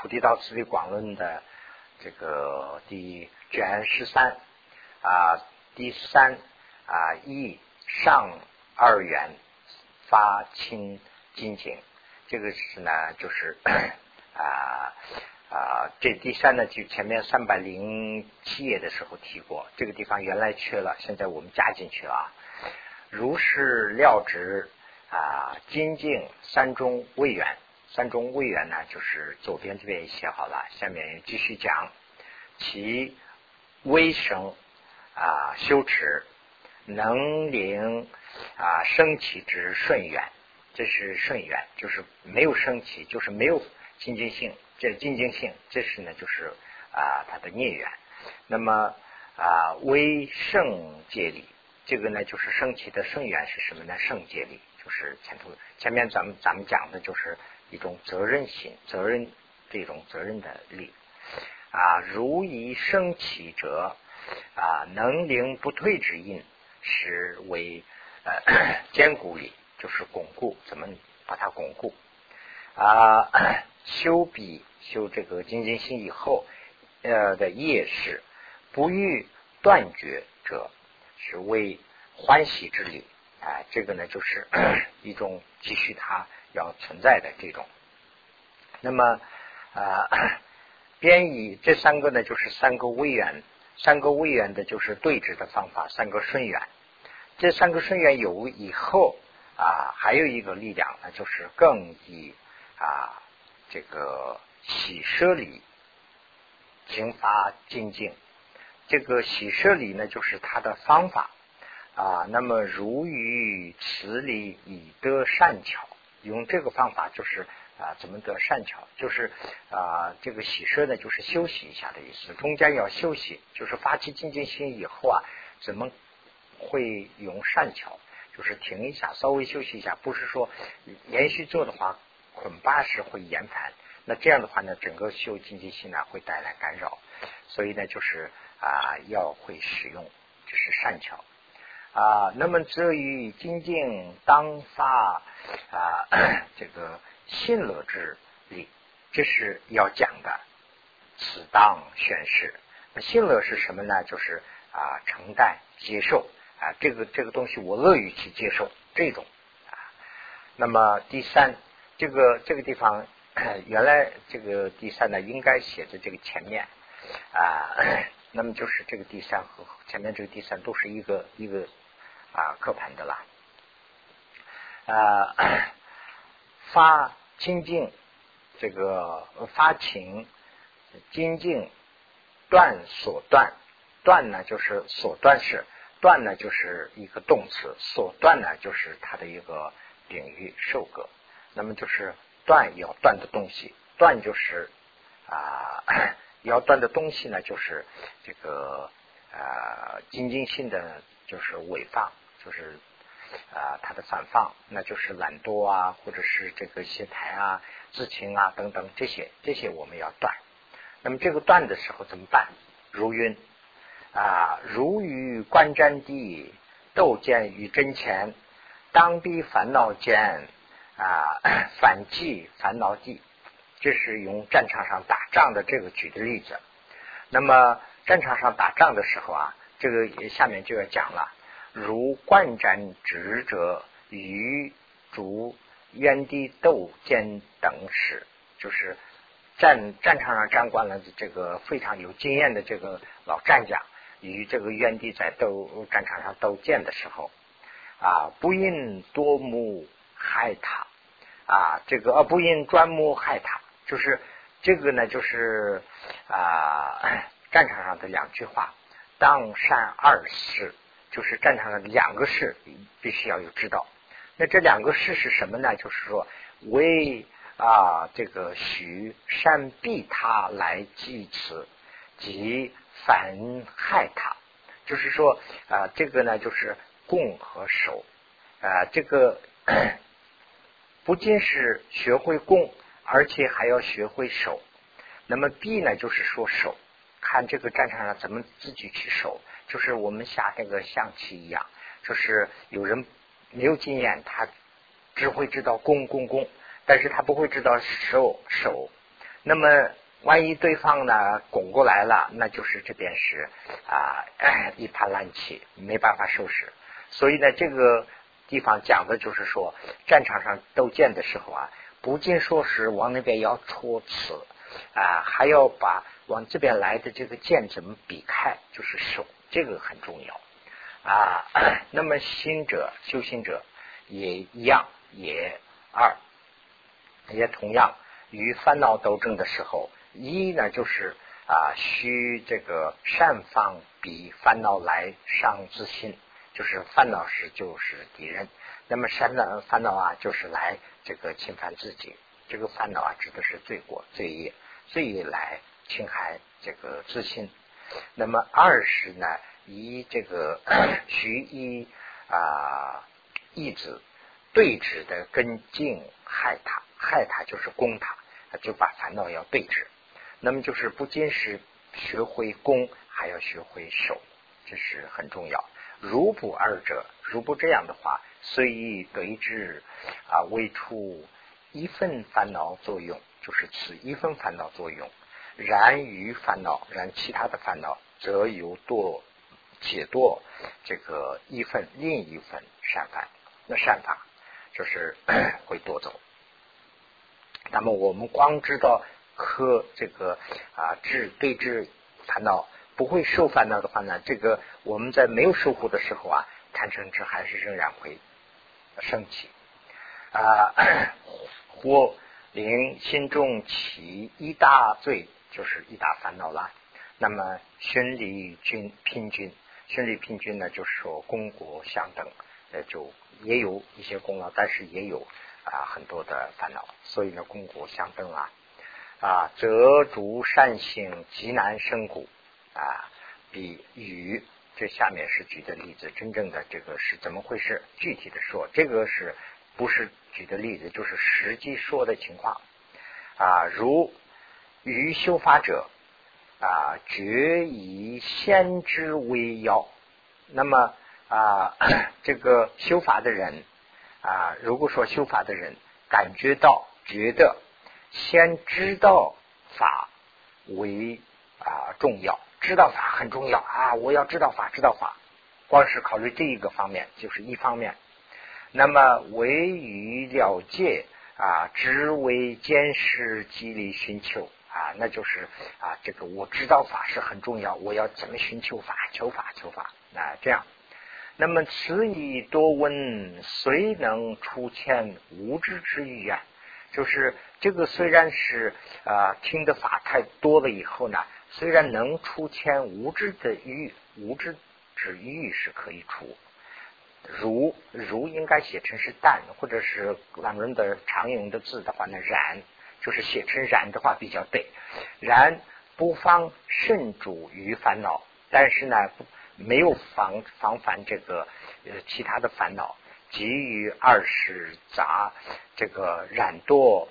菩提道次第广论的这个第卷十三啊，第三啊一上二元发清金井，这个是呢就是啊啊这第三呢就前面三百零七页的时候提过，这个地方原来缺了，现在我们加进去了。如是料之啊，精进三中未远，三中位元呢，就是左边这边也写好了，下面继续讲其微生啊修持能令啊升起之顺缘，这是顺缘，就是没有升起，就是没有精进性，这精进性，这是呢就是啊它的孽缘。那么啊微圣界里。这个呢，就是升起的圣缘是什么呢？圣界力，就是前头前面咱们咱们讲的就是一种责任心、责任这种责任的力啊。如以升起者啊，能灵不退之印，是为呃坚固力，就是巩固，怎么把它巩固啊？修笔修这个精进心以后呃的业事，不欲断绝者。是为欢喜之理啊，这个呢就是 一种继续它要存在的这种。那么啊，编译这三个呢，就是三个微元，三个微元的就是对峙的方法，三个顺缘。这三个顺缘有以后啊，还有一个力量呢，就是更以啊这个喜舍理行发精进。这个喜舍理呢，就是它的方法啊。那么如于此理以得善巧，用这个方法就是啊，怎么得善巧？就是啊，这个喜舍呢，就是休息一下的意思。中间要休息，就是发起精进心以后啊，怎么会用善巧？就是停一下，稍微休息一下，不是说连续做的话，捆巴时会延盘。那这样的话呢，整个修精进心呢，会带来干扰。所以呢，就是。啊，要会使用，就是善巧啊。那么至于精进当发啊，这个信乐之力，这是要讲的。此当宣誓。那信乐是什么呢？就是啊，承担、接受啊，这个这个东西我乐于去接受这种啊。那么第三，这个这个地方原来这个第三呢，应该写在这个前面啊。那么就是这个第三和前面这个第三都是一个一个啊刻盘的啦，啊发清净这个发情精进断所断断呢就是所断式断呢就是一个动词所断呢就是它的一个领域受格那么就是断要断的东西断就是啊。要断的东西呢，就是这个呃，精进性的就是尾放，就是啊，它的散放，那就是懒惰啊，或者是这个懈怠啊、自情啊等等这些，这些我们要断。那么这个断的时候怎么办？如云啊，如于观瞻地斗见于真前，当逼烦恼间啊，反击烦恼地。这是用战场上打仗的这个举的例子。那么战场上打仗的时候啊，这个下面就要讲了。如冠战执者与主原地斗剑等时，就是战战场上战惯了的这个非常有经验的这个老战将，与这个原地在斗战场上斗剑的时候。啊，不应多目害他啊，这个不应专目害他。就是这个呢，就是啊，战场上的两句话：当善二事，就是战场上两个事，必须要有知道。那这两个事是什么呢？就是说，为啊，这个许善避他来祭此，即反害他。就是说啊，这个呢，就是供和守啊，这个 不仅是学会供。而且还要学会守，那么避呢？就是说守，看这个战场上怎么自己去守，就是我们下那个象棋一样，就是有人没有经验，他只会知道攻攻攻，但是他不会知道守守。那么万一对方呢拱过来了，那就是这边是啊一盘烂棋，没办法收拾。所以呢，这个地方讲的就是说，战场上斗剑的时候啊，不仅说是往那边要戳刺啊，还要把往这边来的这个剑怎么避开，就是守，这个很重要啊。那么心者修行者也一样，也二也同样与烦恼斗争的时候，一呢就是啊，需这个善方比烦恼来伤自心。就是烦恼是就是敌人，那么善恼烦恼啊，就是来这个侵犯自己。这个烦恼啊，指的是罪过、罪业，罪业来侵害这个自信。那么二是呢，以这个 徐一啊意子对峙的跟进害他，害他就是攻他，就把烦恼要对峙。那么就是不仅是学会攻，还要学会守，这是很重要。如不二者，如不这样的话，虽以对之啊，未出一份烦恼作用，就是此一份烦恼作用。然于烦恼，然其他的烦恼，则有堕解堕这个一份另一份善法。那善法就是会夺走。那么我们光知道和这个啊治对治烦恼。不会受烦恼的话呢，这个我们在没有受苦的时候啊，贪嗔痴还是仍然会升起啊，或令心中起一大罪，就是一大烦恼了。那么寻离均平均，寻离平均呢，就是说功果相等，呃，就也有一些功劳，但是也有啊很多的烦恼，所以呢，功果相等啊啊，则诸善行极难生苦。啊，比与这下面是举的例子，真正的这个是怎么回事？具体的说，这个是不是举的例子，就是实际说的情况啊。如于修法者啊，决以先知为要。那么啊，这个修法的人啊，如果说修法的人感觉到觉得先知道法为啊重要。知道法很重要啊！我要知道法，知道法，光是考虑这一个方面就是一方面。那么唯于了解啊，只为见识激励寻求啊，那就是啊，这个我知道法是很重要，我要怎么寻求法？求法，求法啊，这样。那么此以多闻，谁能出千无知之语啊，就是这个虽然是啊，听的法太多了以后呢。虽然能出千无知的欲，无知之欲是可以出。如如应该写成是淡，或者是咱们的常用的字的话呢，然就是写成然的话比较对。然不妨慎主于烦恼，但是呢，没有防防范这个呃其他的烦恼，急于二十杂这个染多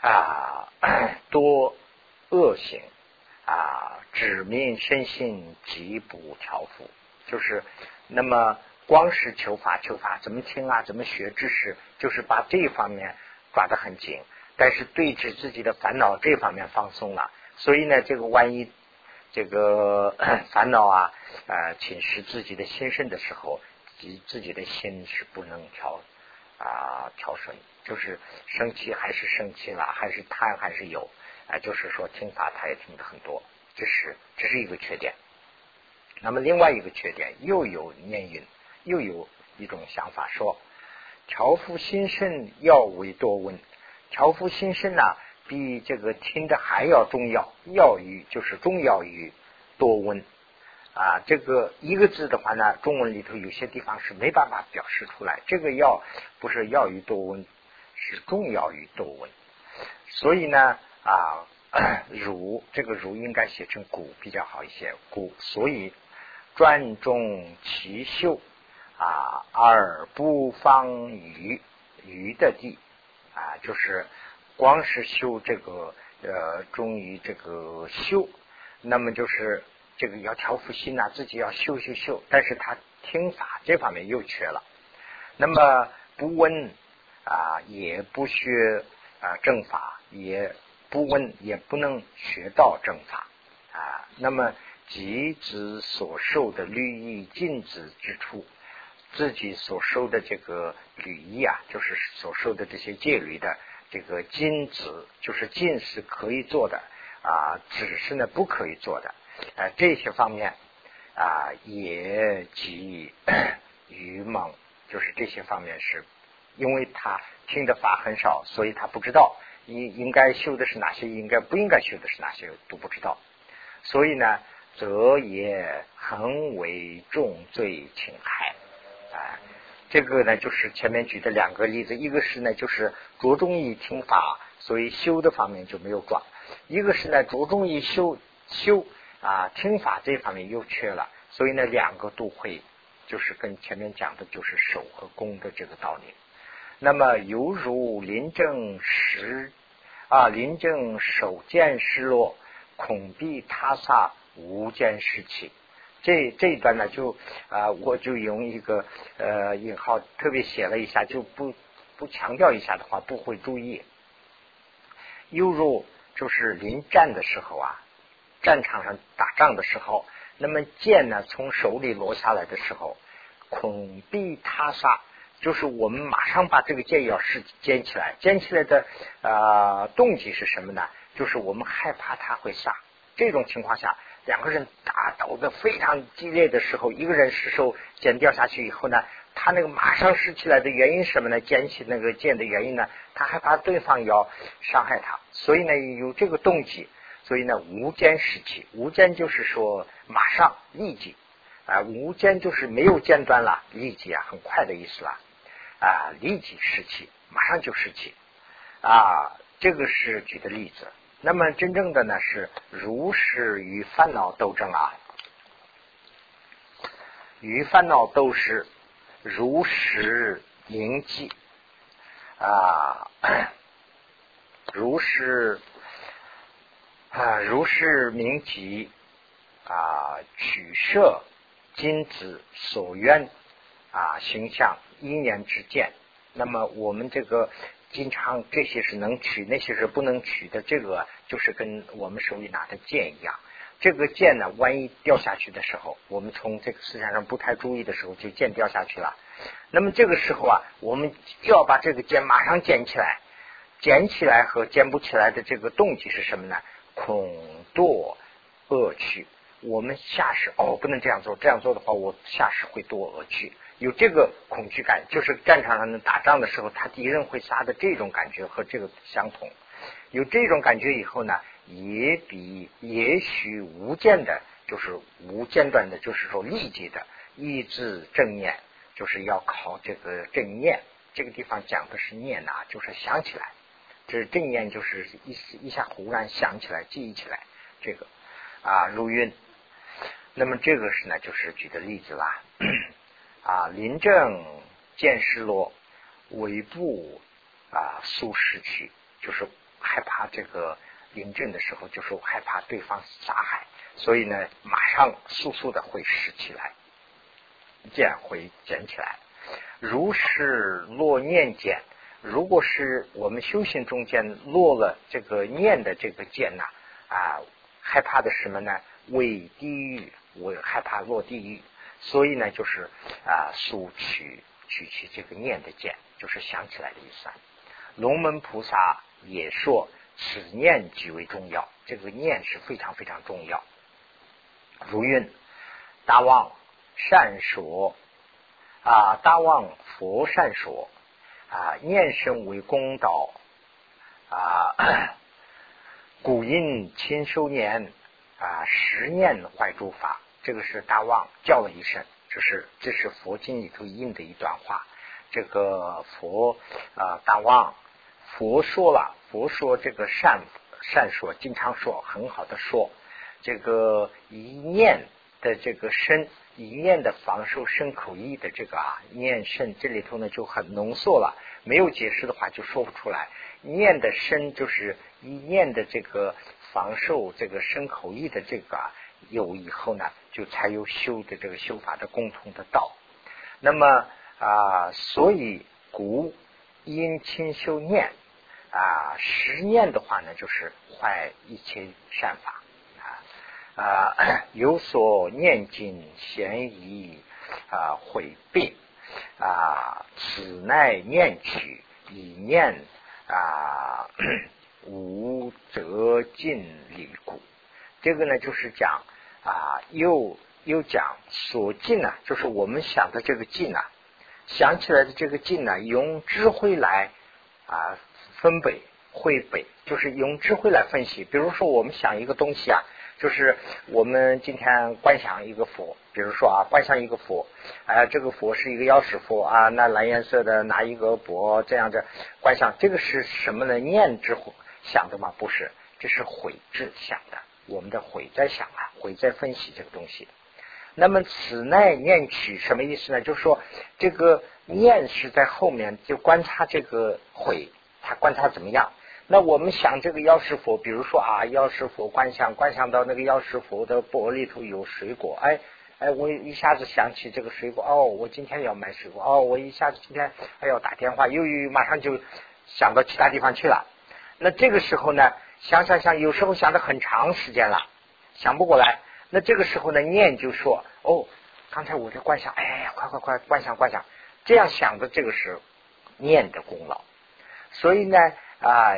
啊 多恶行。啊，指明身心极不调伏，就是那么光是求法求法，怎么听啊，怎么学知识，就是把这一方面抓得很紧，但是对治自己的烦恼这方面放松了，所以呢，这个万一这个 烦恼啊呃侵蚀自己的心肾的时候，自自己的心是不能调啊调顺，就是生气还是生气了，还是贪还是有。啊，就是说听法他也听的很多，这是这是一个缺点。那么另外一个缺点又有念云，又有一种想法说，调伏心肾要为多闻，调伏心身呢比这个听的还要重要，要于就是重要于多温啊。这个一个字的话呢，中文里头有些地方是没办法表示出来，这个要不是要于多温，是重要于多温，所以呢。啊，儒这个儒应该写成古比较好一些，古所以专重其秀啊，而不方于于的地啊，就是光是修这个呃，忠于这个修，那么就是这个要调伏心呐，自己要修修修，但是他听法这方面又缺了，那么不问啊，也不学啊正法也。不问也不能学到正法啊。那么即子所受的律仪禁止之处，自己所受的这个律仪啊，就是所受的这些戒律的这个禁止，就是禁是可以做的啊，只是呢不可以做的。呃，这些方面啊，也及愚蒙，就是这些方面是，因为他听的法很少，所以他不知道应应该修的是哪些，应该不应该修的是哪些都不知道，所以呢，则也很为重罪侵害。这个呢，就是前面举的两个例子，一个是呢，就是着重于听法，所以修的方面就没有转；一个是呢，着重于修修。啊，听法这方面又缺了，所以呢，两个都会，就是跟前面讲的，就是守和攻的这个道理。那么犹如临正时啊，临正手剑失落，恐避他杀无间失起。这这一段呢，就啊，我就用一个呃引号特别写了一下，就不不强调一下的话，不会注意。犹如就是临战的时候啊。战场上打仗的时候，那么剑呢从手里落下来的时候，恐必他杀，就是我们马上把这个剑要是捡起来，捡起来的呃动机是什么呢？就是我们害怕他会杀。这种情况下，两个人打斗的非常激烈的时候，一个人失手剑掉下去以后呢，他那个马上拾起来的原因什么呢？捡起那个剑的原因呢？他害怕对方要伤害他，所以呢有这个动机。所以呢，无间时期，无间就是说马上立即啊，无间就是没有间断了，立即啊，很快的意思了啊，立即时期，马上就时期啊，这个是举的例子。那么真正的呢是如实与烦恼斗争啊，与烦恼斗是如实铭记啊，如实。啊，如是明集啊，取舍金子所愿啊，形象一念之见。那么我们这个经常这些是能取，那些是不能取的。这个就是跟我们手里拿的剑一样。这个剑呢，万一掉下去的时候，我们从这个思想上不太注意的时候，就剑掉下去了。那么这个时候啊，我们就要把这个剑马上捡起来。捡起来和捡不起来的这个动机是什么呢？恐堕恶趣，我们下士哦，不能这样做，这样做的话，我下士会堕恶趣，有这个恐惧感，就是战场上打仗的时候，他敌人会杀的这种感觉和这个相同。有这种感觉以后呢，也比也许无间的，就是无间断的，就是说立即的意志正念，就是要靠这个正念。这个地方讲的是念呐，就是想起来。这正念，就是一一下忽然想起来、记忆起来这个啊如韵。那么这个是呢，就是举的例子啦 啊，临正见失落，尾部啊速失去，就是害怕这个临阵的时候，就是害怕对方杀害，所以呢，马上速速的会拾起来，剑会捡起来，如是落念剑。如果是我们修行中间落了这个念的这个剑呐啊，害怕的什么呢？为地狱，我害怕落地狱，所以呢，就是啊，速取取取这个念的见，就是想起来的意思。龙门菩萨也说，此念极为重要，这个念是非常非常重要。如云大王善说啊，大王佛善说。啊，念身为公道啊，古印亲修年啊，十念怀诸法，这个是大王叫了一声，这是这是佛经里头印的一段话。这个佛啊，大王佛说了，佛说这个善善说，经常说，很好的说，这个一念的这个身。一念的防受身口意的这个啊念身，这里头呢就很浓缩了，没有解释的话就说不出来。念的身就是一念的这个防受这个身口意的这个啊，有以后呢，就才有修的这个修法的共同的道。那么啊，所以古因亲修念啊，十念的话呢，就是坏一切善法啊啊，有所念尽，嫌疑啊毁病啊，此乃念取以念啊 无则尽离故。这个呢，就是讲啊，又又讲所尽啊，就是我们想的这个尽啊，想起来的这个尽呢，用智慧来啊。分北会北，就是用智慧来分析。比如说，我们想一个东西啊，就是我们今天观想一个佛，比如说啊，观想一个佛，哎，这个佛是一个药师佛啊，那蓝颜色的拿一个钵，这样的观想，这个是什么呢？念之想的吗？不是，这是悔智想的。我们的悔在想啊，悔在分析这个东西。那么此乃念取什么意思呢？就是说，这个念是在后面，就观察这个悔。他观察怎么样？那我们想这个药师佛，比如说啊，药师佛观想，观想到那个药师佛的钵里头有水果，哎哎，我一下子想起这个水果，哦，我今天要买水果，哦，我一下子今天还要打电话，又又马上就想到其他地方去了。那这个时候呢，想想想，有时候想的很长时间了，想不过来。那这个时候呢，念就说，哦，刚才我在观想，哎，快快快，观想观想，这样想的这个是念的功劳。所以呢，啊，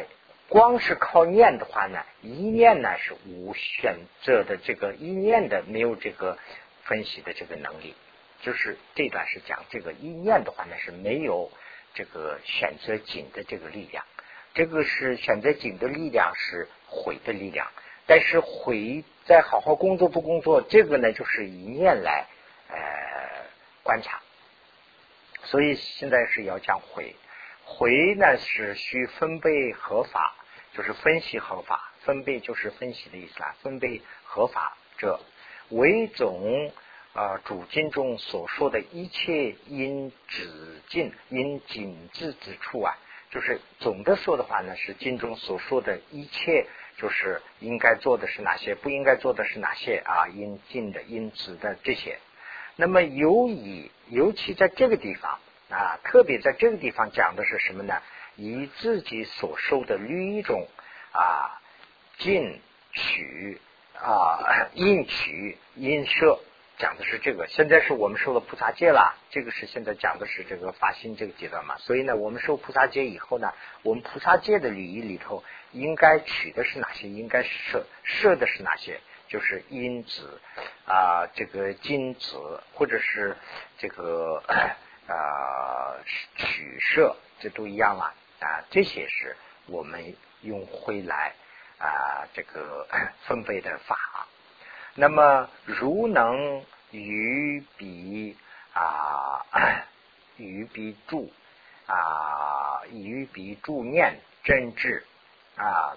光是靠念的话呢，一念呢是无选择的，这个一念的没有这个分析的这个能力。就是这段是讲这个一念的话呢是没有这个选择紧的这个力量。这个是选择紧的力量是毁的力量，但是毁在好好工作不工作，这个呢就是一念来呃观察。所以现在是要讲毁。回呢是需分贝合法，就是分析合法，分贝就是分析的意思啦。分贝合法者为总啊主经中所说的一切因止尽因紧致之处啊，就是总的说的话呢，是经中所说的一切，就是应该做的是哪些，不应该做的是哪些啊？应尽的因止的这些，那么尤以尤其在这个地方。啊，特别在这个地方讲的是什么呢？以自己所受的律种啊，进取啊，应取应摄，讲的是这个。现在是我们受了菩萨戒了，这个是现在讲的是这个发心这个阶段嘛。所以呢，我们受菩萨戒以后呢，我们菩萨戒的礼仪里头应该取的是哪些？应该设设的是哪些？就是因子啊，这个金子或者是这个。啊，取舍这都一样了啊，这些是我们用灰来啊这个 分配的法。那么如能于彼啊于彼助啊于彼助念真挚啊，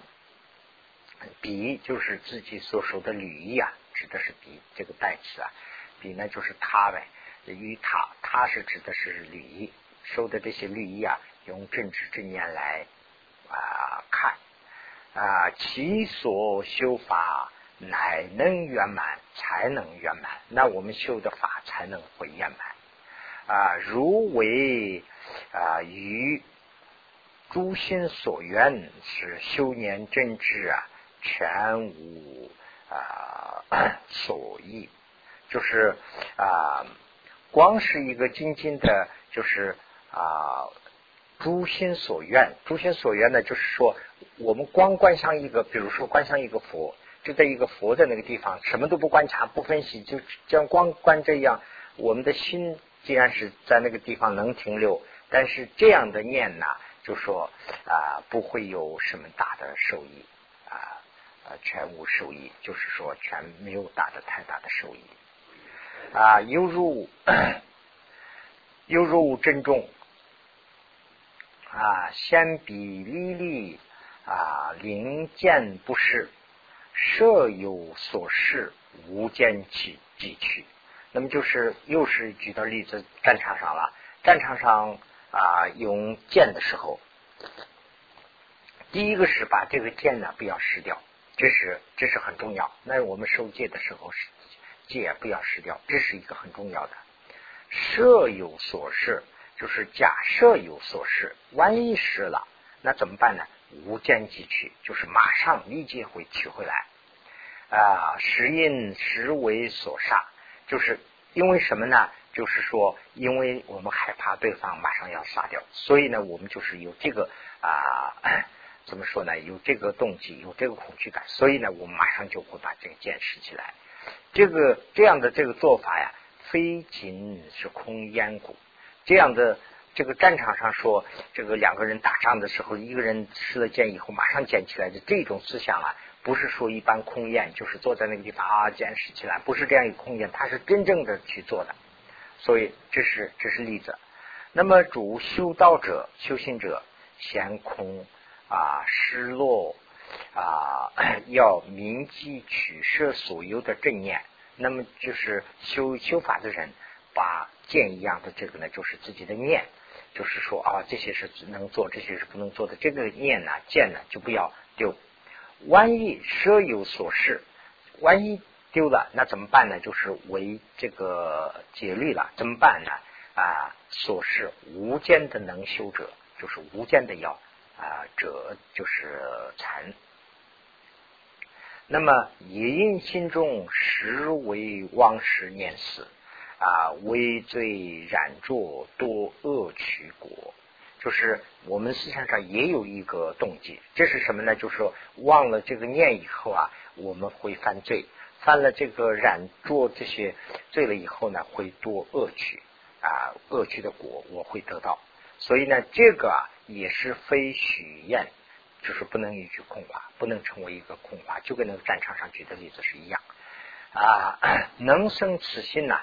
彼就是自己所说的履仪啊，指的是彼这个代词啊，彼呢就是他呗。于他，他是指的是律仪，收的这些律仪啊，用正知正念来啊看啊，其所修法乃能圆满，才能圆满。那我们修的法才能会圆满啊。如为啊于诸心所愿是修年正知啊，全无啊 所依，就是啊。光是一个精进的，就是啊，诸心所愿。诸心所愿呢，就是说，我们光观想一个，比如说观想一个佛，就在一个佛的那个地方，什么都不观察、不分析，就像光观这样，我们的心既然是在那个地方能停留，但是这样的念呢，就说啊，不会有什么大的受益啊，啊，全无受益，就是说全没有大的太大的受益。啊，犹如犹如珍重啊，先比粒粒啊，灵见不是，设有所示，无见其即去。那么就是又是举到例子，战场上了。战场上啊，用剑的时候，第一个是把这个剑呢不要失掉，这是这是很重要。那我们受戒的时候是。戒不要失掉，这是一个很重要的。设有所失，就是假设有所失，万一失了，那怎么办呢？无间即取，就是马上立即会取回来啊。时因时为所杀，就是因为什么呢？就是说，因为我们害怕对方马上要杀掉，所以呢，我们就是有这个啊，怎么说呢？有这个动机，有这个恐惧感，所以呢，我们马上就会把这个剑拾起来。这个这样的这个做法呀，非仅是空烟骨。这样的这个战场上说，这个两个人打仗的时候，一个人拾了剑以后马上捡起来的这种思想啊，不是说一般空雁，就是坐在那个地方啊，捡拾起来，不是这样一个空雁，他是真正的去做的。所以这是这是例子。那么主修道者、修行者，闲空啊，失落啊，要铭记取舍所有的正念。那么就是修修法的人，把剑一样的这个呢，就是自己的念，就是说啊，这些是能做，这些是不能做的。这个念呢，见呢，就不要丢。万一舍有所失，万一。丢了，那怎么办呢？就是为这个戒律了，怎么办呢？啊，所是无间的能修者，就是无间的要啊者，就是禅。那么也因心中实为妄识念死啊，为罪染作多恶取果，就是我们思想上也有一个动机，这是什么呢？就是说忘了这个念以后啊，我们会犯罪。犯了这个染作这些罪了以后呢，会多恶取啊，恶取的果我会得到。所以呢，这个啊也是非许愿，就是不能一句空话，不能成为一个空话，就跟那个战场上举的例子是一样啊。能生此心呐，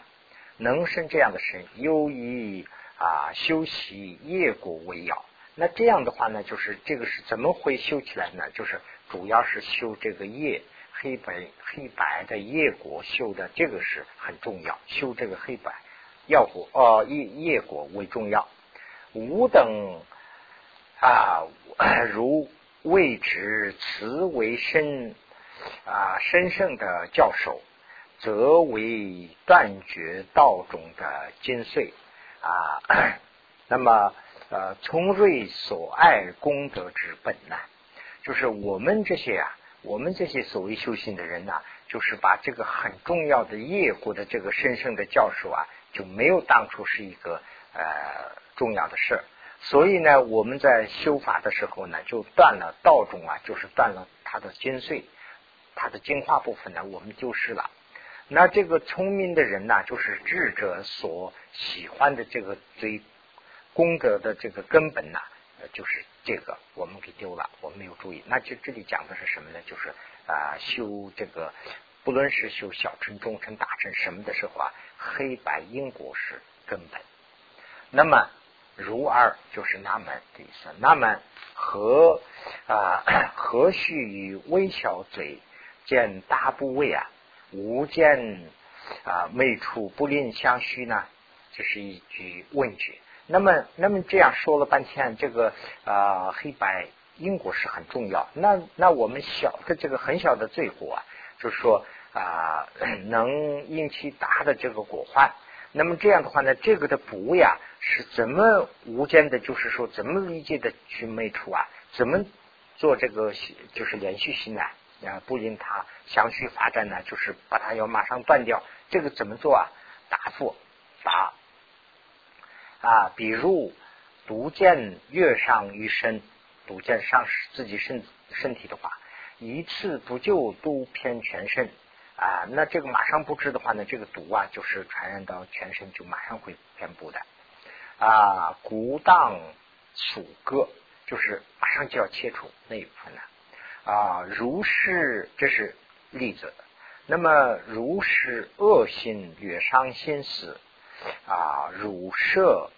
能生这样的身，由以啊修习业果为要。那这样的话呢，就是这个是怎么会修起来呢？就是主要是修这个业。黑白黑白的业果修的这个是很重要，修这个黑白要果哦业业果为重要。吾等啊，如未知此为深啊深圣的教授，则为断绝道中的精髓啊。那么呃，从瑞所爱功德之本呢，就是我们这些啊。我们这些所谓修行的人呢，就是把这个很重要的业果的这个神圣的教授啊，就没有当初是一个呃重要的事。所以呢，我们在修法的时候呢，就断了道种啊，就是断了它的精髓，它的精华部分呢，我们丢失了。那这个聪明的人呢，就是智者所喜欢的这个最功德的这个根本呢。就是这个，我们给丢了，我们没有注意。那就这里讲的是什么呢？就是啊，修这个，不论是修小乘、中乘、大乘什么的时候啊，黑白因果是根本。那么如二就是那么的意思。那么何啊何须与微小嘴见大部位啊，无见啊未处不吝相虚呢？这是一句问句。那么，那么这样说了半天，这个啊黑白因果是很重要。那那我们小的这个很小的罪过啊，就是说啊能引起大的这个果患。那么这样的话呢，这个的补呀是怎么无间的？就是说怎么理解的去灭除啊？怎么做这个就是连续性呢？啊，不令它详细发展呢？就是把它要马上断掉。这个怎么做啊？答复答。啊，比如独见月上于身，独见上自己身身体的话，一次不救都偏全身啊。那这个马上不治的话呢，这个毒啊就是传染到全身，就马上会遍布的啊。骨当属割，就是马上就要切除那一部分了。啊如是，这是例子。那么如是恶心略伤心死啊，如舍。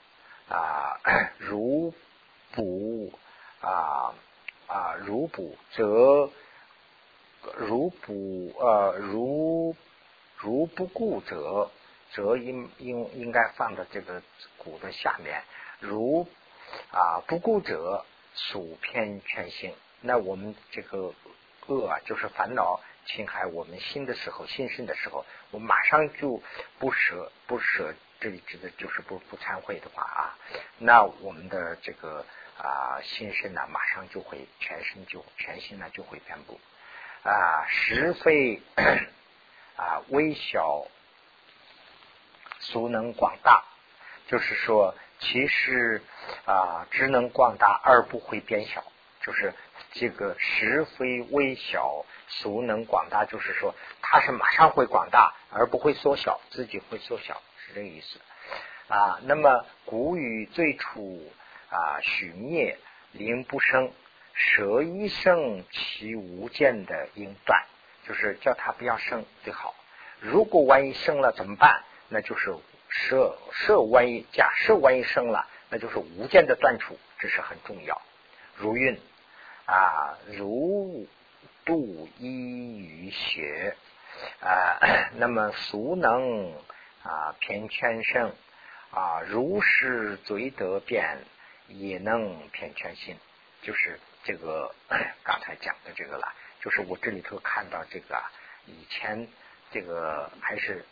啊，如补啊啊，如补则如补呃，如如不顾则则应应应该放在这个骨的下面。如啊不顾者属偏全心。那我们这个恶啊，就是烦恼侵害我们心的时候，心生的时候，我马上就不舍不舍。这里指的就是不不忏悔的话啊，那我们的这个啊心身呢马上就会全身就全心呢就会遍布啊是非啊微小俗能广大，就是说其实啊只能广大而不会变小，就是这个实非微小孰能广大，就是说它是马上会广大而不会缩小，自己会缩小是这个意思。啊，那么古语最初啊，许灭灵不生，蛇一生其无间的应断，就是叫它不要生最好。如果万一生了怎么办？那就是舍舍万一假设万一生了，那就是无间的断除，这是很重要。如运啊，如度一于血啊，那么俗能啊偏全胜。啊，如是罪得变，也能偏全心，就是这个刚才讲的这个了。就是我这里头看到这个，以前这个还是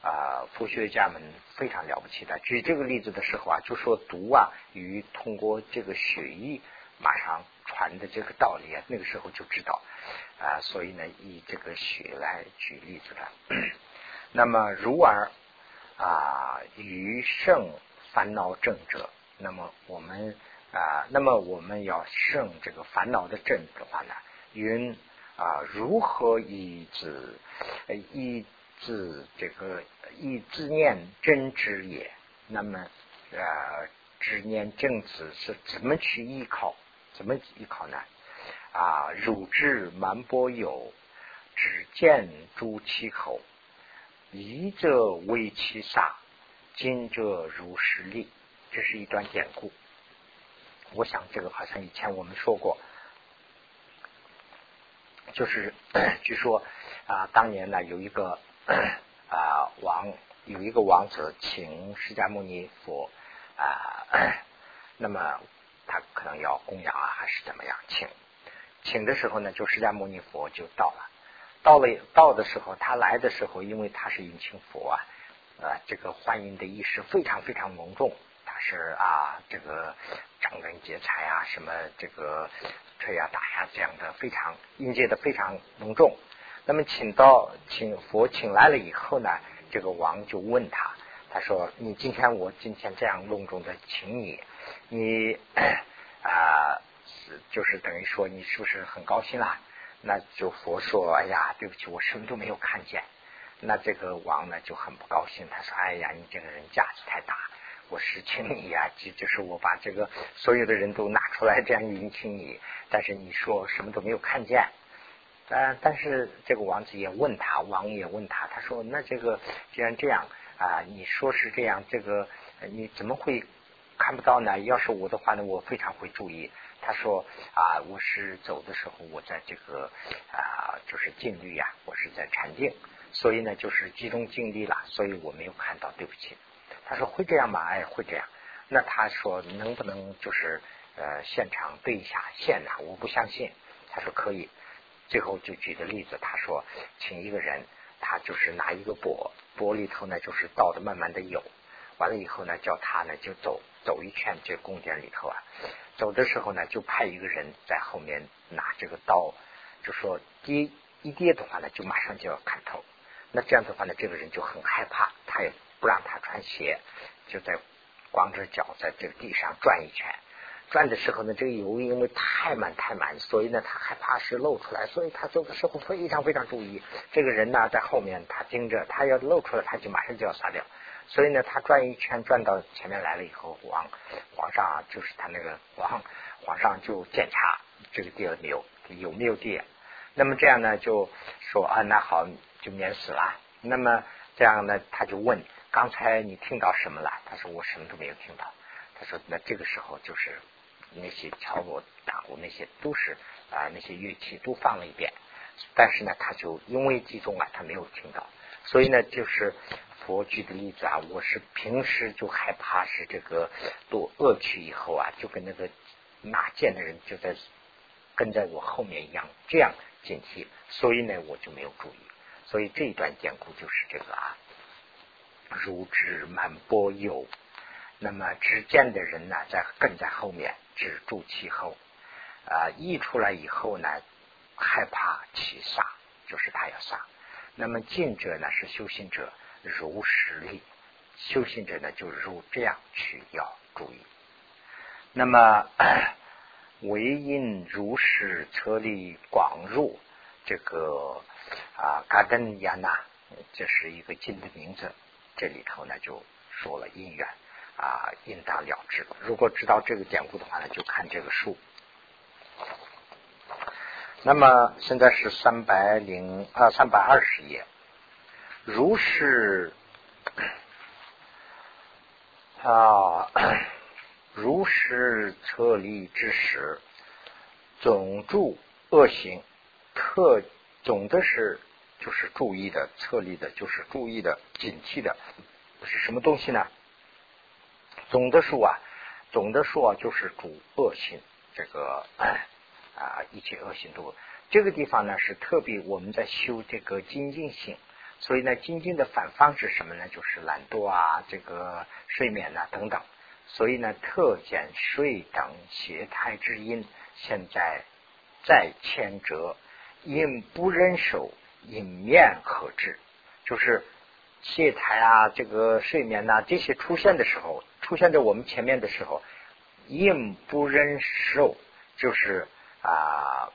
啊，佛学家们非常了不起的。举这个例子的时候啊，就说毒啊与通过这个血液马上传的这个道理啊，那个时候就知道啊，所以呢，以这个血来举例子的。那么如而。啊，余胜烦恼正者，那么我们啊，那么我们要胜这个烦恼的正的话呢，云啊，如何以自以自这个以自念真知也？那么啊，执念正子是怎么去依靠？怎么依靠呢？啊，汝智蛮波有，只见诸其口。疑者为其杀，今者如实力。这是一段典故。我想这个好像以前我们说过，就是 据说啊，当年呢有一个 啊王，有一个王子请释迦牟尼佛啊，那么他可能要供养啊，还是怎么样？请请的时候呢，就释迦牟尼佛就到了。到了到的时候，他来的时候，因为他是引请佛啊，呃，这个欢迎的仪式非常非常隆重。他是啊，这个张灯结彩啊，什么这个吹呀打呀这样的，非常迎接的非常隆重。那么请到请佛请来了以后呢，这个王就问他，他说：“你今天我今天这样隆重的请你，你 啊，就是等于说你是不是很高兴啊？”那就佛说：“哎呀，对不起，我什么都没有看见。”那这个王呢就很不高兴，他说：“哎呀，你这个人架子太大，我是请你呀，就就是我把这个所有的人都拿出来这样迎请你，但是你说什么都没有看见。”呃，但是这个王子也问他，王也问他，他说：“那这个既然这样啊，你说是这样，这个你怎么会看不到呢？要是我的话呢，我非常会注意。”他说啊，我是走的时候，我在这个啊，就是静虑呀，我是在禅定，所以呢，就是集中精力了，所以我没有看到，对不起。他说会这样吗？哎，会这样。那他说能不能就是呃现场对一下线呢？我不相信。他说可以。最后就举个例子，他说请一个人，他就是拿一个钵，钵里头呢就是倒的慢慢的有，完了以后呢叫他呢就走走一圈这宫殿里头啊。走的时候呢，就派一个人在后面拿这个刀，就说跌一跌的话呢，就马上就要砍头。那这样的话呢，这个人就很害怕，他也不让他穿鞋，就在光着脚在这个地上转一圈。转的时候呢，这个油因为太满太满，所以呢，他害怕是漏出来，所以他走的时候非常非常注意。这个人呢，在后面他盯着，他要露出来，他就马上就要撒掉。所以呢，他转一圈转到前面来了以后，皇皇上就是他那个皇皇上就检查这个地没有有没有地，那么这样呢就说啊，那好就免死了。那么这样呢，他就问刚才你听到什么了？他说我什么都没有听到。他说那这个时候就是那些敲锣打鼓那些都是啊那些乐器都放了一遍，但是呢他就因为集中啊他没有听到，所以呢就是。佛举的例子啊，我是平时就害怕是这个多恶趣以后啊，就跟那个拿剑的人就在跟在我后面一样，这样警惕，所以呢我就没有注意。所以这一段典故就是这个啊，如之满波有，那么执剑的人呢在跟在后面，止住其后，啊，溢出来以后呢，害怕其杀，就是他要杀。那么近者呢是修行者如实力，修行者呢就如这样去要注意。那么唯因如实策力广入这个啊嘎登亚纳，这是一个经的名字，这里头呢就说了因缘。啊，应当了之。如果知道这个典故的话呢，就看这个书。那么现在是三百零啊三百二十页。如是啊，如是策立之时，总注恶行，特总的是就是注意的，策立的就是注意的，警惕的是什么东西呢？总的说啊，总的说啊，就是主恶性，这个啊，一切恶性都。这个地方呢，是特别我们在修这个精进性，所以呢，精进的反方是什么呢？就是懒惰啊，这个睡眠呐等等。所以呢，特减睡等邪胎之因，现在在牵折，因不忍受，因面可治？就是懈胎啊，这个睡眠呐，这些出现的时候。出现在我们前面的时候，应不忍受，就是啊，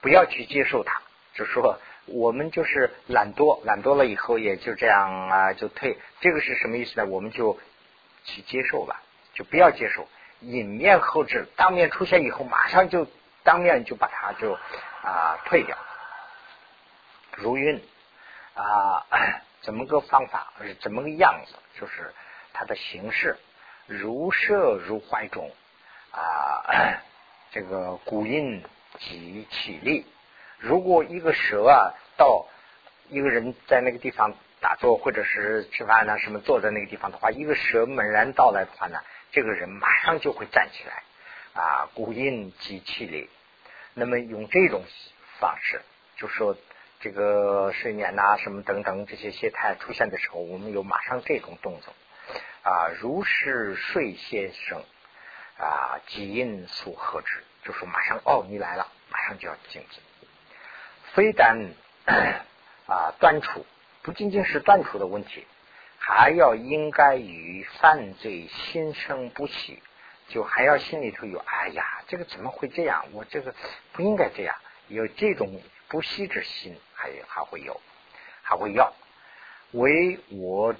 不要去接受它。就说我们就是懒惰，懒惰了以后也就这样啊，就退。这个是什么意思呢？我们就去接受吧，就不要接受。隐面后置，当面出现以后，马上就当面就把它就啊退掉。如运啊，怎么个方法？怎么个样子？就是它的形式。如射如怀中啊，这个古印及起立。如果一个蛇啊到一个人在那个地方打坐或者是吃饭呢什么坐在那个地方的话，一个蛇猛然到来的话呢，这个人马上就会站起来啊，古印及起立。那么用这种方式，就说这个睡眠呐什么等等这些懈态出现的时候，我们有马上这种动作。啊，如是睡先生啊，即因所合之，就说马上哦，你来了，马上就要静止。非但啊 断除，不仅仅是断除的问题，还要应该与犯罪心生不喜，就还要心里头有哎呀，这个怎么会这样？我这个不应该这样，有这种不喜之心，还还会有，还会要为我。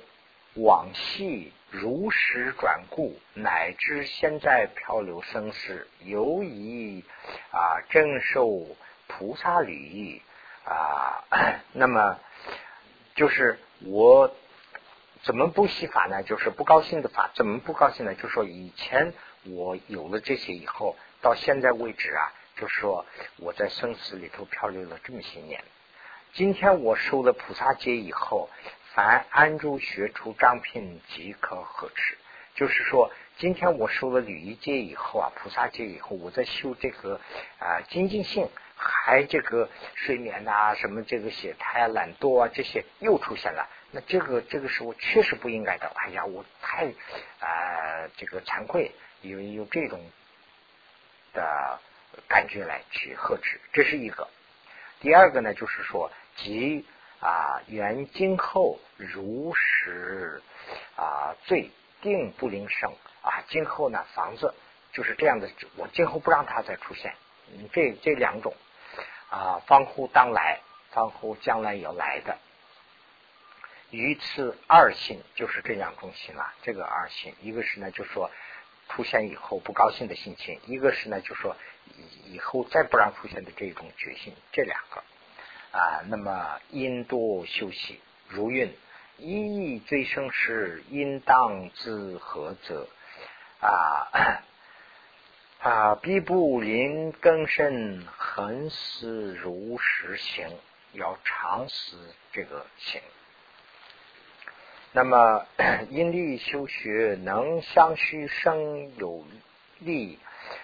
往昔如实转故，乃至现在漂流生死，由以啊正受菩萨礼啊。那么就是我怎么不习法呢？就是不高兴的法。怎么不高兴呢？就说以前我有了这些以后，到现在为止啊，就说我在生死里头漂流了这么些年。今天我受了菩萨戒以后。凡安住学出张品即可呵持，就是说，今天我受了履仪戒以后啊，菩萨戒以后，我在修这个啊精进性，还这个睡眠呐，什么这个血胎啊、懒惰啊这些又出现了。那这个这个时候确实不应该的。哎呀，我太啊这个惭愧，有有这种的感觉来去呵斥，这是一个。第二个呢，就是说即。啊，原今后如实啊，罪定不灵生啊。今后呢，房子就是这样的，我今后不让它再出现。这这两种啊，方乎当来，方乎将来要来的。于此二心就是这两种心啊。这个二心，一个是呢，就说出现以后不高兴的心情；一个是呢，就说以后再不让出现的这种决心。这两个。啊，那么因多修习如运，一意最生时，应当知何则？啊啊，必不临更深，恒思如实行，要常思这个行。那么 因力修学，能相虚生有力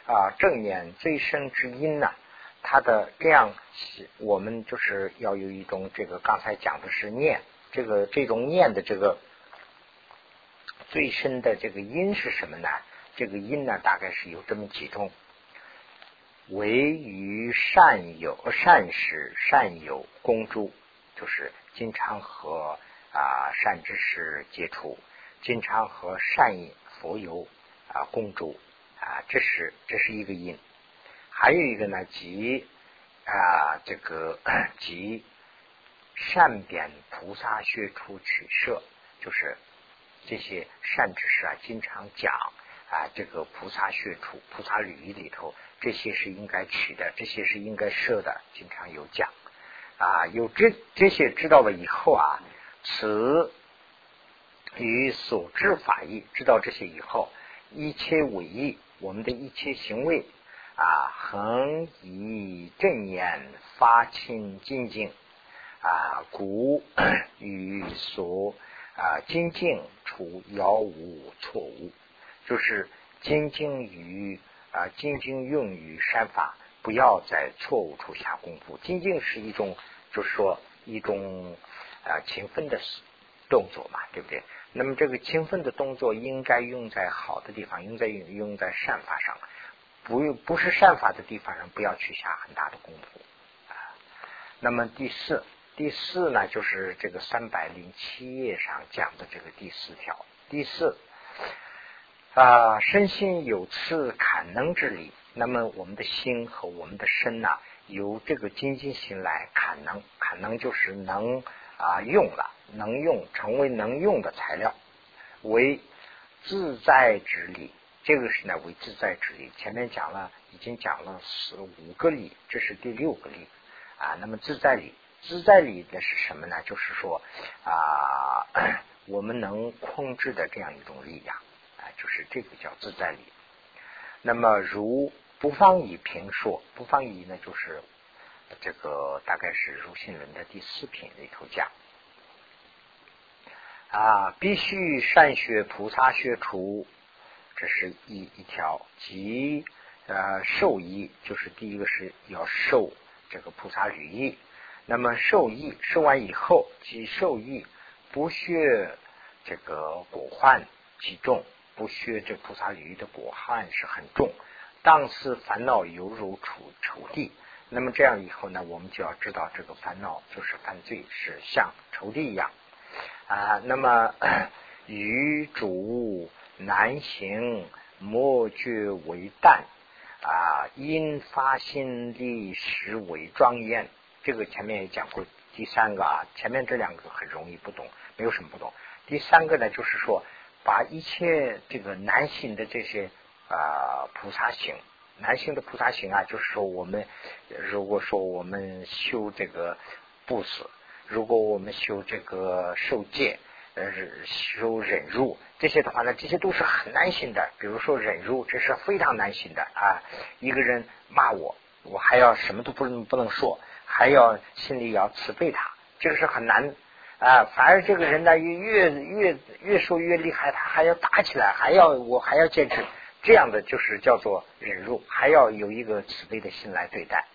啊，正念最深之因呢？他的这样，我们就是要有一种这个刚才讲的是念，这个这种念的这个最深的这个因是什么呢？这个因呢，大概是有这么几种：为于善友、善事、善友共住，就是经常和啊善知识接触，经常和善佛友啊共住啊，这是这是一个因。还有一个呢，即啊这个即善贬菩萨学处取舍，就是这些善知识啊，经常讲啊这个菩萨学处、菩萨履仪里头，这些是应该取的，这些是应该舍的，经常有讲啊。有这这些知道了以后啊，此与所知法义，知道这些以后，一切为义，我们的一切行为。啊，恒以正言发清精进啊，故 与所啊精进处遥无错误，就是精进于啊精进用于善法，不要在错误处下功夫。精进是一种，就是说一种啊勤奋的动作嘛，对不对？那么这个勤奋的动作应该用在好的地方，用在用用在善法上。不用不是善法的地方上，不要去下很大的功夫啊。那么第四，第四呢，就是这个三百零七页上讲的这个第四条。第四啊，身心有次坎能之理。那么我们的心和我们的身呢，由这个精进心来坎能，坎能就是能啊用了，能用成为能用的材料，为自在之理。这个是呢为自在之理，前面讲了，已经讲了十五个理，这是第六个理啊。那么自在理，自在理的是什么呢？就是说啊，我们能控制的这样一种力量啊，就是这个叫自在力。那么如不方以评说，不方以呢，就是这个大概是如信论的第四品里头讲啊，必须善学菩萨学出。这是一一条，即呃受益，就是第一个是要受这个菩萨履意。那么受益受完以后，即受益不削这个果患极重，不削这菩萨履意的果患是很重。当时烦恼犹如仇仇地，那么这样以后呢，我们就要知道这个烦恼就是犯罪，是像仇地一样啊。那么 与主。难行莫觉为淡啊，因发心力时为庄严。这个前面也讲过。第三个啊，前面这两个很容易不懂，没有什么不懂。第三个呢，就是说把一切这个难行的这些啊菩萨行，难行的菩萨行啊，就是说我们如果说我们修这个布施，如果我们修这个受戒。呃，修忍辱这些的话呢，这些都是很难行的。比如说忍辱，这是非常难行的啊！一个人骂我，我还要什么都不能不能说，还要心里要慈悲他，这个是很难啊。反而这个人呢，越越越说越厉害，他还要打起来，还要我还要坚持，这样的就是叫做忍辱，还要有一个慈悲的心来对待。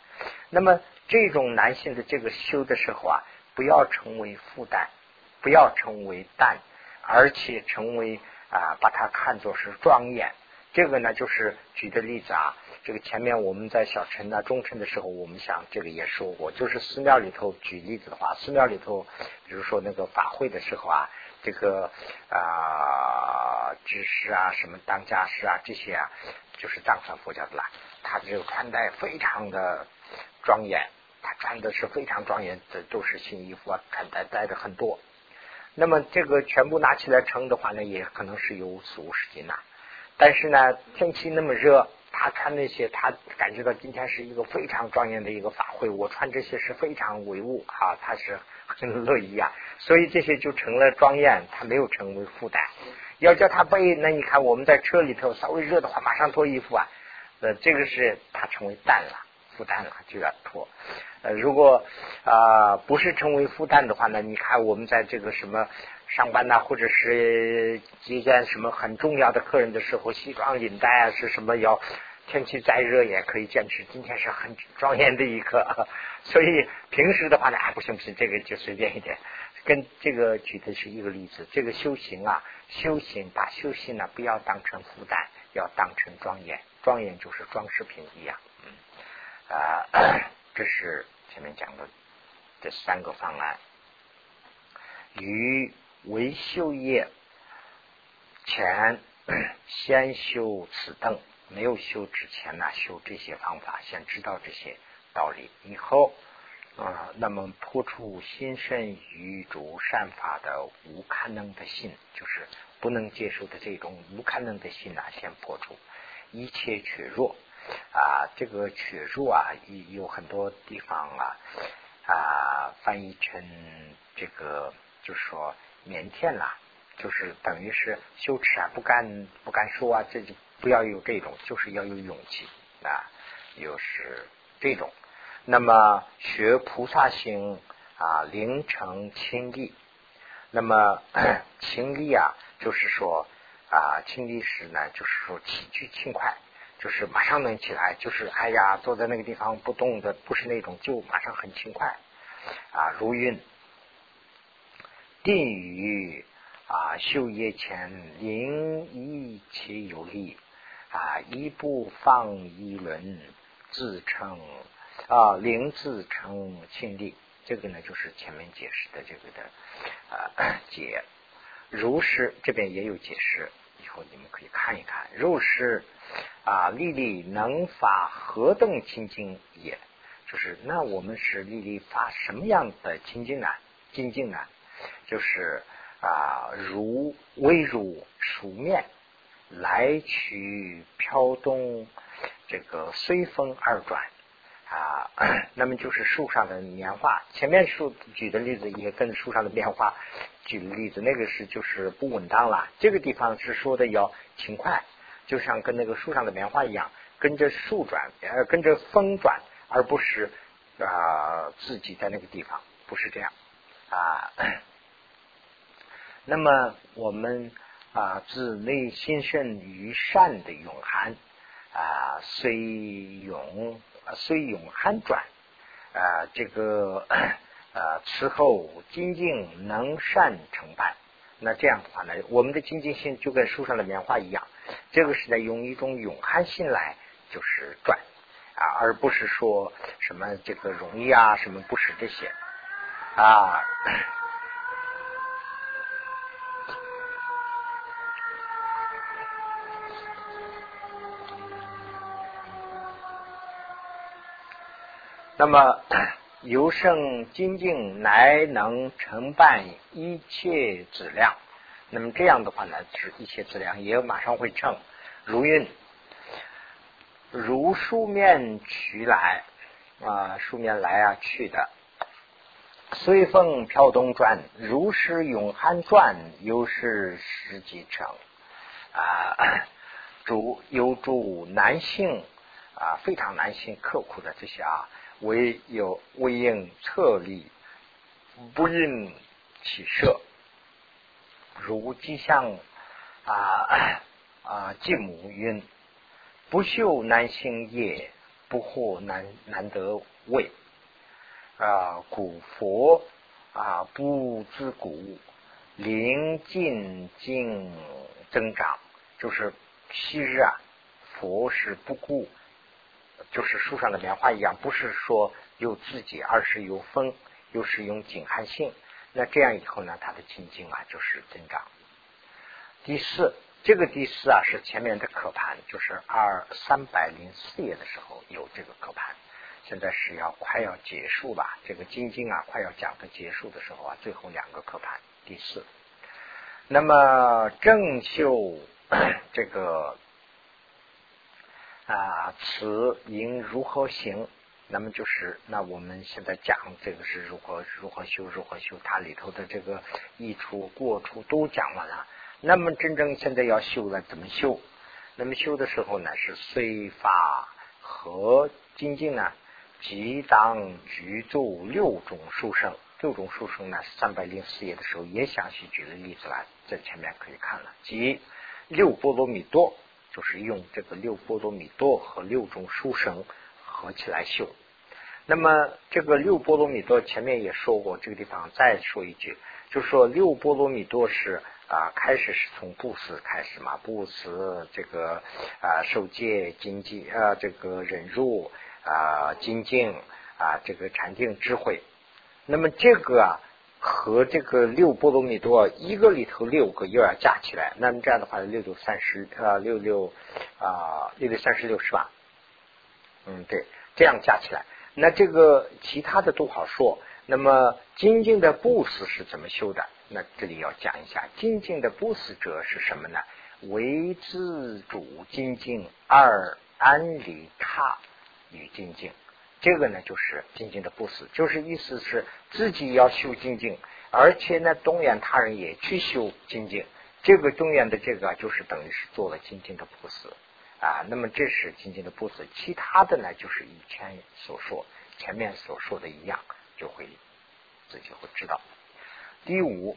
那么这种男性的这个修的时候啊，不要成为负担。不要成为淡，而且成为啊，把它看作是庄严。这个呢，就是举的例子啊。这个前面我们在小乘啊、中乘的时候，我们想这个也说过，就是寺庙里头举例子的话，寺庙里头，比如说那个法会的时候啊，这个啊，知识啊，什么当家师啊，这些啊，就是藏传佛教的啦。他这个穿戴非常的庄严，他穿的是非常庄严的，都是新衣服啊，穿戴戴的很多。那么这个全部拿起来称的话呢，也可能是有四五十斤呐。但是呢，天气那么热，他穿那些，他感觉到今天是一个非常庄严的一个法会，我穿这些是非常唯物啊，他是很乐意啊。所以这些就成了庄严，他没有成为负担。要叫他背，那你看我们在车里头稍微热的话，马上脱衣服啊。呃，这个是他成为淡了。负担了就要脱，呃，如果啊不是成为负担的话呢？你看我们在这个什么上班呐，或者是接见什么很重要的客人的时候，西装领带啊是什么要？天气再热也可以坚持。今天是很庄严的一刻，所以平时的话呢，哎不行不行，这个就随便一点。跟这个举的是一个例子，这个修行啊，修行把修行呢不要当成负担，要当成庄严，庄严就是装饰品一样。嗯啊，这是前面讲的这三个方案。于维修业前先修此等，没有修之前呢，修这些方法，先知道这些道理，以后啊，那么破除心生于主善法的无堪能的心，就是不能接受的这种无堪能的心啊，先破除一切缺弱啊，这个缺弱啊，有有很多地方啊啊，翻译成这个。就是说腼腆啦，就是等于是羞耻啊，不敢不敢说啊，这就不要有这种，就是要有勇气啊，又是这种。那么学菩萨行啊，灵成清力。那么 清力啊，就是说啊，清力时呢，就是说起居轻快，就是马上能起来，就是哎呀，坐在那个地方不动的，不是那种，就马上很轻快啊，如云。定于啊，修业前灵一切有力啊，一步放一轮自称啊，灵自称清力。这个呢，就是前面解释的这个的啊 解。如是这边也有解释，后你们可以看一看。若是啊，历历能发何等清净也？就是那我们是历历发什么样的清净呢？清净呢？就是啊，如微如熟面，来去飘动，这个随风而转。那么就是树上的棉花，前面树举的例子也跟树上的棉花举的例子，那个是就是不稳当了。这个地方是说的要勤快，就像跟那个树上的棉花一样，跟着树转，呃，跟着风转，而不是啊自己在那个地方，不是这样啊。那么我们啊，自内心生于善的永涵啊，虽永虽永涵转啊，这个呃此后精进能善成败。那这样的话呢，我们的精进性就跟树上的棉花一样，这个是在用一种永涵心来就是转啊，而不是说什么这个容易啊，什么不是这些啊。那么，由圣精进乃能承办一切质量。那么这样的话呢，是一切质量也马上会成。如运，如书面取来啊，书面来啊去的，随风飘东转，如是永汉转，又是十几成啊。主有助男性啊，非常男性刻苦的这些啊。唯有未应策力，不应起设。如迹象啊 啊，继母云：不修难行业，不获难难得位。啊，古佛啊，不自古灵进进增长，就是昔日啊，佛是不顾。就是树上的棉花一样，不是说有自己，而是有风，又是用景汉性。那这样以后呢，它的清净啊就是增长。第四，这个第四啊是前面的课盘，就是二三百零四页的时候有这个课盘。现在是要快要结束吧？这个金经啊快要讲的结束的时候啊，最后两个课盘第四。那么正秀 这个。啊，此应如何行？那么就是，那我们现在讲这个是如何如何修，如何修，它里头的这个益处、过处都讲完了。那么真正现在要修了，怎么修？那么修的时候呢，是虽法和精进呢，即当具足六种书生。六种书生呢，三百零四页的时候也详细举了例子来，在前面可以看了，即六波罗蜜多。就是用这个六波罗蜜多和六种书生合起来修。那么这个六波罗蜜多前面也说过，这个地方再说一句，就说六波罗蜜多是啊，开始是从布施开始嘛，布施这个啊受戒精进啊这个忍辱啊精进啊这个禅定智慧，那么这个啊和这个六波罗蜜多一个里头六个又要加起来，那么这样的话六六三十啊六六啊六六三十六是吧？嗯，对，这样加起来，那这个其他的都好说。那么精进的布施是怎么修的？那这里要讲一下，精进的布施者是什么呢？为自主精进，二安理他与精进。这个呢，就是静静的布施，就是意思是自己要修静静，而且呢，动员他人也去修静静。这个动员的这个，就是等于是做了静静的布施啊。那么这是静静的布施，其他的呢，就是以前所说、前面所说的一样，就会自己会知道。第五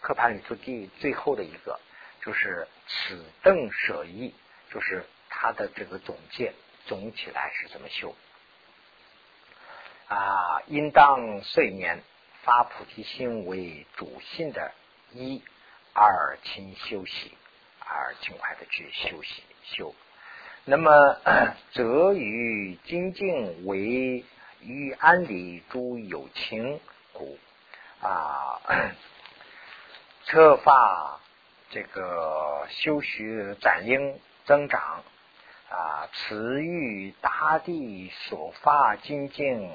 课盘里头第最后的一个，就是此等舍义，就是他的这个总结，总起来是怎么修。啊，应当睡眠发菩提心为主心的一二勤休息，而尽快的去休息修。那么 则于精进为于安理诸有情故啊，策发这个修学展应增长。啊，慈欲大地所发精进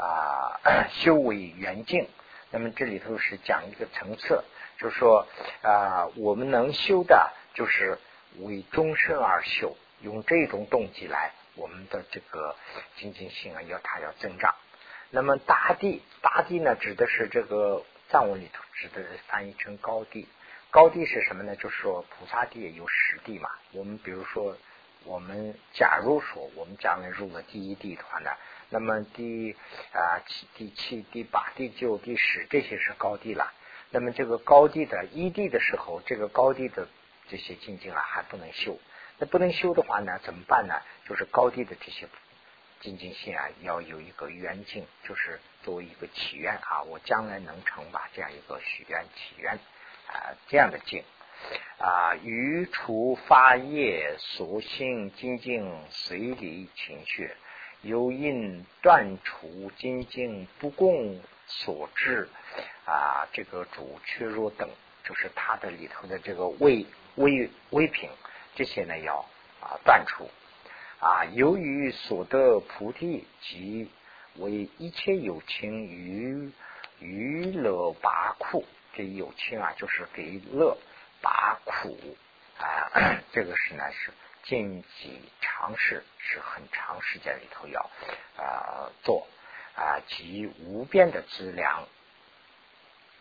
啊，修为圆净。那么这里头是讲一个层次，就是说啊，我们能修的，就是为终身而修，用这种动机来，我们的这个精进性啊，要它要增长。那么大地，大地呢，指的是这个藏文里头指的翻译成高地。高地是什么呢？就是说菩萨地有十地嘛。我们比如说。我们假如说我们将来入了第一地的话呢，那么第啊七、第七、第八、第九、第十这些是高地了。那么这个高地的一地的时候，这个高地的这些境界啊还不能修。那不能修的话呢，怎么办呢？就是高地的这些精进性啊，要有一个愿境，就是作为一个祈愿啊，我将来能成吧这样一个许愿祈愿啊这样的境。啊，于除发业所性精进随理情绪，由因断除精进不共所致啊，这个主缺弱等，就是它的里头的这个微微微品，这些呢要啊断除啊。由于所得菩提即为一切有情于娱乐拔苦，这有情啊，就是给乐。拔苦啊，这个是呢是经济常识，是很长时间里头要啊做啊，集无边的资粮，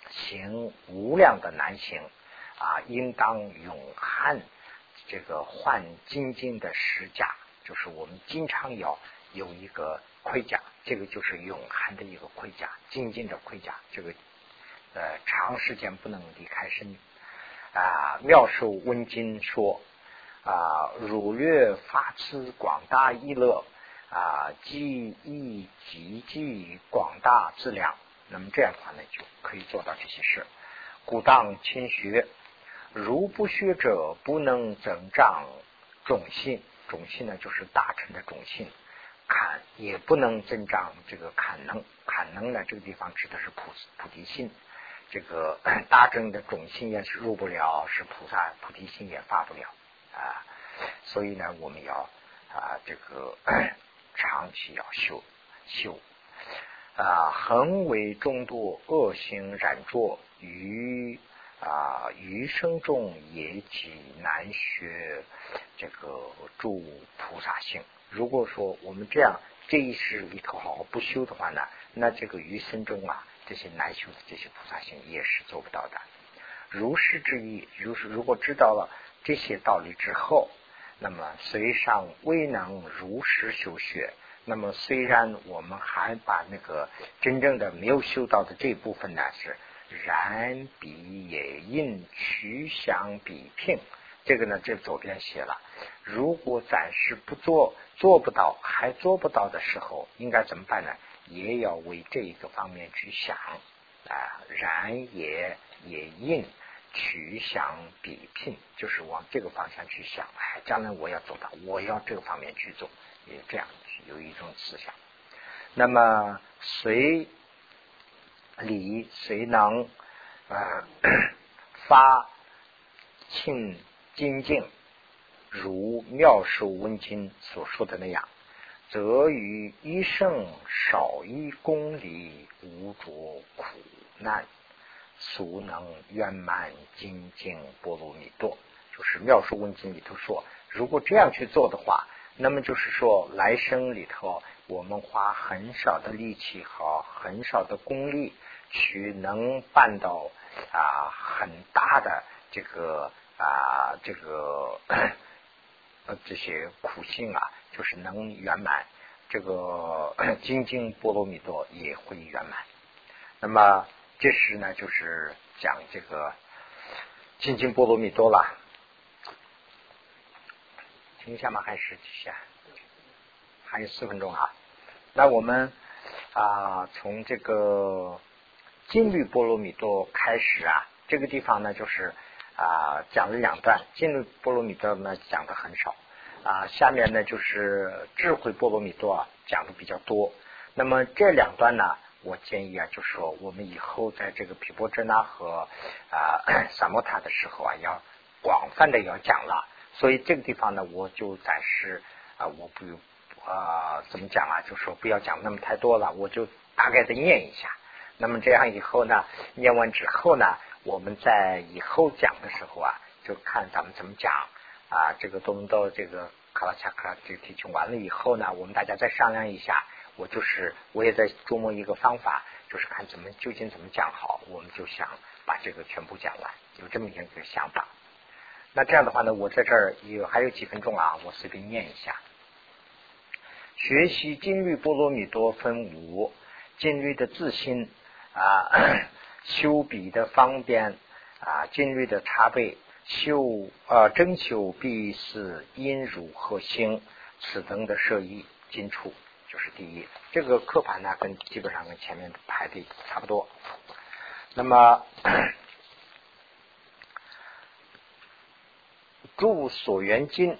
行无量的难行啊，应当永汉这个换精进的石甲，就是我们经常要有一个盔甲，这个就是永汉的一个盔甲，精进的盔甲，这个呃长时间不能离开身。啊，妙寿温经说啊，汝略发慈广大意乐啊，即意积聚广大资粮，那么这样的话呢，就可以做到这些事。故当勤学，如不学者，不能增长种性。种性呢，就是大乘的种性。坎也不能增长这个坎能，坎能呢，这个地方指的是菩菩提心。这个 大正的种性也是入不了，是菩萨菩提心也发不了啊。所以呢，我们要啊，这个 长期要修修啊，恒为众多恶行染着，于啊余生中也极难学这个诸菩萨性。如果说我们这样这一世里头好好不修的话呢，那这个余生中啊。这些难修的这些菩萨行也是做不到的。如是之意，如是如果知道了这些道理之后，那么虽尚未能如实修学，那么虽然我们还把那个真正的没有修到的这部分呢，是然彼也应趋向比拼。这个呢，这左边写了。如果暂时不做，做不到，还做不到的时候，应该怎么办呢？也要为这一个方面去想啊，然也也应取想比拼，就是往这个方向去想，哎，将来我要做到，我要这个方面去做，也这样有一种思想。那么随理谁能啊发庆精进，如妙寿温经所说的那样。则于一生少一公里，无着苦难，俗能圆满精进波罗蜜多。就是妙说问经里头说，如果这样去做的话，那么就是说来生里头，我们花很少的力气和很少的功力，去能办到啊很大的这个啊这个这些苦性啊。就是能圆满，这个 精进波罗蜜多也会圆满。那么这时呢，就是讲这个精进波罗蜜多了。停一下吗？还是几下？还有四分钟啊。那我们啊，从这个金律波罗蜜多开始啊，这个地方呢，就是啊讲了两段。金律波罗蜜多呢讲的很少。啊，下面呢就是智慧波罗蜜多啊，讲的比较多。那么这两段呢，我建议啊，就说我们以后在这个皮波遮那和啊萨摩塔的时候啊，要广泛的要讲了。所以这个地方呢，我就暂时啊，我不啊怎么讲啊，就说不要讲那么太多了，我就大概的念一下。那么这样以后呢，念完之后呢，我们在以后讲的时候啊，就看咱们怎么讲。啊，这个多伦多这个卡拉恰卡这个提琴完了以后呢，我们大家再商量一下。我就是我也在琢磨一个方法，就是看怎么究竟怎么讲好。我们就想把这个全部讲完，有这么一个想法。那这样的话呢，我在这儿有还有几分钟啊，我随便念一下。学习金律波罗蜜多分五：金律的自心啊，修笔的方便啊，金律的茶杯。修啊，真修必是因如何行，此等的设意金处就是第一。这个刻盘呢，跟基本上跟前面排的差不多。那么，诸所缘经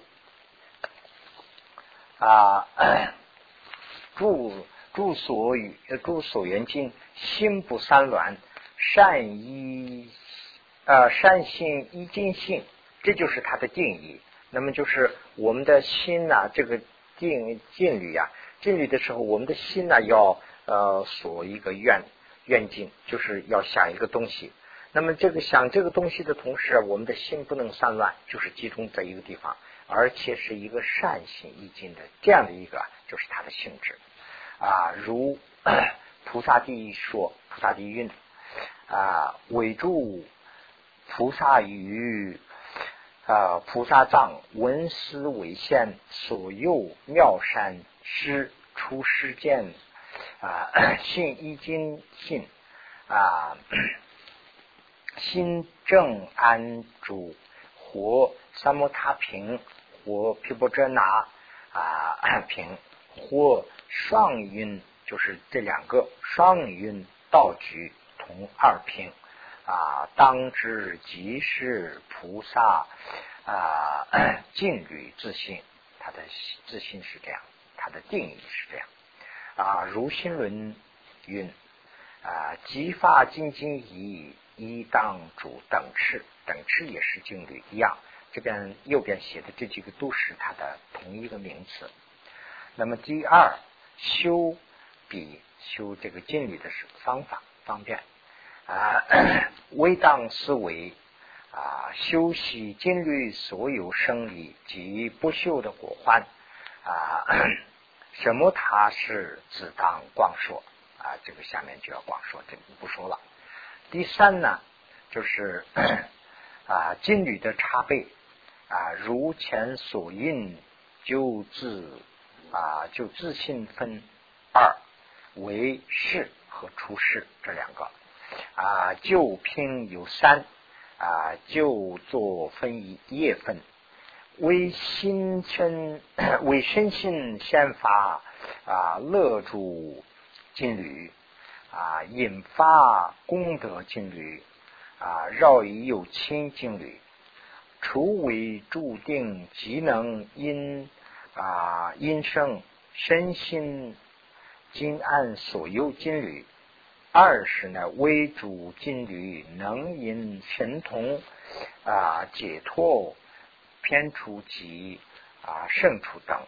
啊，诸诸所与诸所缘经，心不三乱，善依。啊，善性一尽性，这就是它的定义。那么就是我们的心呐，这个定定律啊，境律的时候，我们的心呢要呃锁一个愿愿境，就是要想一个东西。那么这个想这个东西的同时，我们的心不能散乱，就是集中在一个地方，而且是一个善性一境的这样的一个，就是它的性质啊。如菩萨地说，菩萨地云啊，围住。菩萨语啊，菩萨藏文思为现，所佑妙善师出世见啊，信一经信啊，心正安住，或三摩他平，或毗波遮那啊 平，或上运，就是这两个上运道局同二平。啊，当知即是菩萨啊，静虑自信，他的自信是这样，它的定义是这样啊。如心论云啊，激发精精以一当主等持，等持也是静虑一样。这边右边写的这几个都是它的同一个名词。那么第二，修比修这个静虑的是方法方便。啊，微当思维啊，修习经律所有生理及不朽的果患啊，什么他是只当光说啊，这个下面就要光说，这个不说了。第三呢，就是 啊，金缕的差别啊，如前所印，就自啊，就自信分二为是和出世这两个。啊，就拼有三啊，就做分一叶分，为心身 为身心先发啊，乐主金缕啊，引发功德金缕啊绕以有清经律，除为注定即能因啊因生身心金按所有金缕。二是呢，为主金缕能引神通啊解脱偏出及啊胜出等，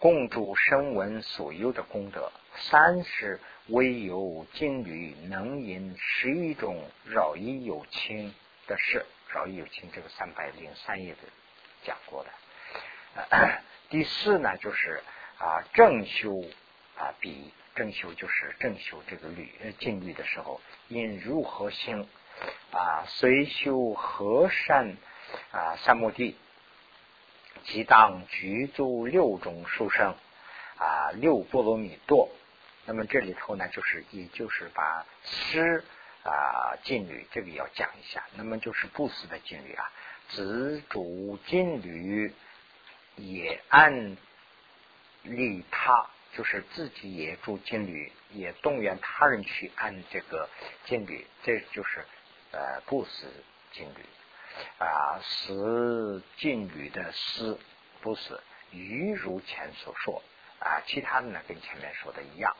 共助声闻所有的功德。三是唯有金缕能引十一种饶益有情的事，饶益有情这个三百零三页的讲过的。第四呢，就是啊正修啊比。正修就是正修这个律呃禁律的时候，应如何行啊？随修和善啊，三摩地，即当具足六种殊胜啊，六波罗蜜多。那么这里头呢，就是也就是把施啊禁律这个要讲一下。那么就是布施的禁律啊，自主禁律也按利他。就是自己也住金缕，也动员他人去按这个金缕，这就是呃不死金缕啊，死金缕的死不是，于如前所说啊，其他的呢跟前面说的一样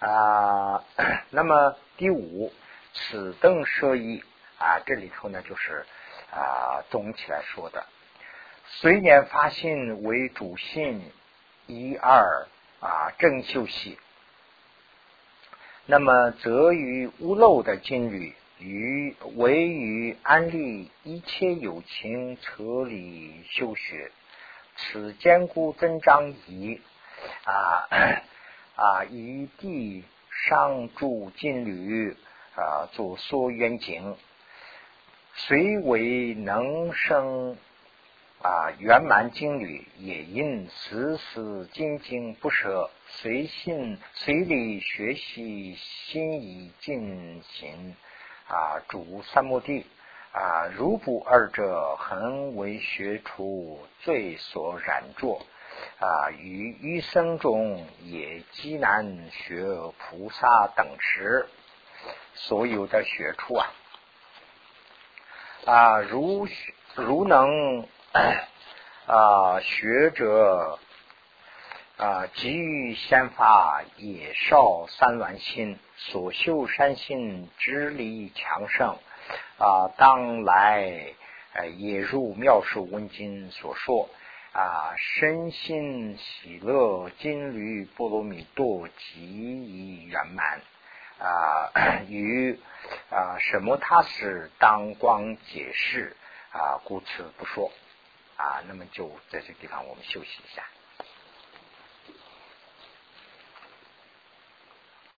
啊。那么第五，此等舍意啊，这里头呢就是啊总起来说的，随年发心为主心。一二啊，正修习，那么则于屋漏的经律，于为于安利一切有情彻理修学，此坚固增长矣啊 啊！以地上住经律啊，做所愿景，虽为能生。啊，圆满经律也因时时精进不舍，随心随理学习，心意进行啊，主三摩地啊，如不二者，恒为学处最所染着啊，于一生中也极难学菩萨等持所有的学处啊啊，如如能。啊，学者啊，急于先发野少三万心，所修善心之力强盛啊，当来呃也如妙术文经所说啊，身心喜乐，金缕波罗蜜多极已圆满啊，与啊什么他是当光解释啊，故此不说。啊，那么就在这地方，我们休息一下。